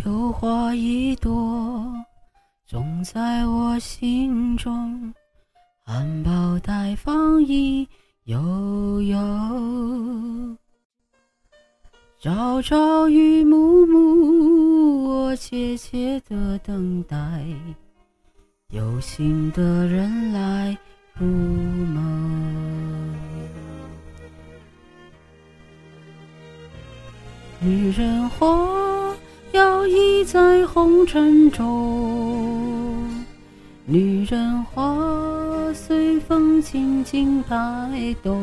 秋花一朵，种在我心中，含苞待放意悠悠。朝朝与暮暮，我切切的等待，有心的人来入梦。女人花摇曳在红尘中，女人花随风轻轻摆动，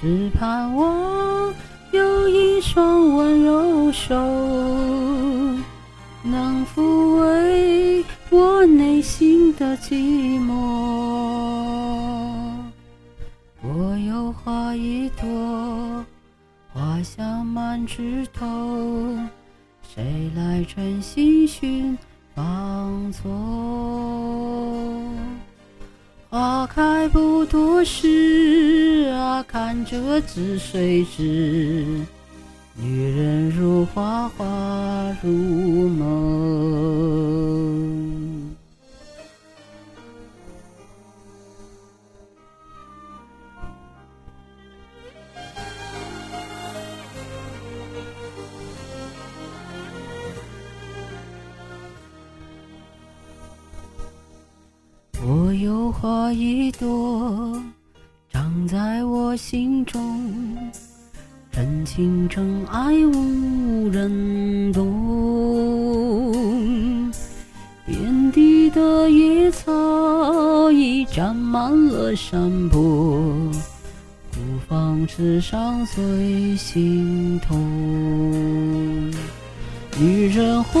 只盼望有一双温柔手，能抚慰我内心的寂寞。我有花一朵。花香满枝头，谁来真心寻芳踪？花开不多时啊，看着紫水枝，女人如花花如梦。我有花一朵，长在我心中，真情真爱无人懂。遍地的野草已占满了山坡，孤芳自赏最心痛。女人花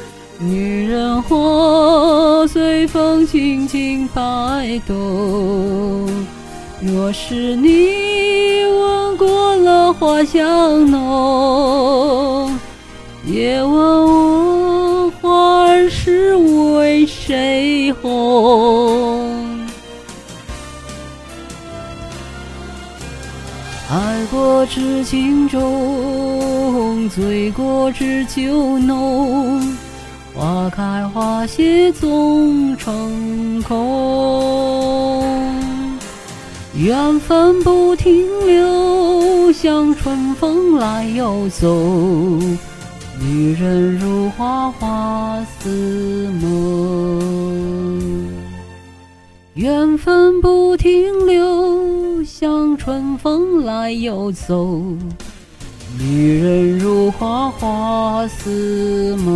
女人花随风轻轻摆动。若是你闻过了花香浓，也问我花儿是为谁红？爱过知情重，醉过知酒浓。花开花谢总成空，缘分不停留，像春风来又走。女人如花花似梦，缘分不停留，像春风来又走。女人如花花似梦，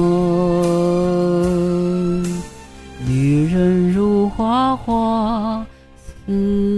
女人如花花似。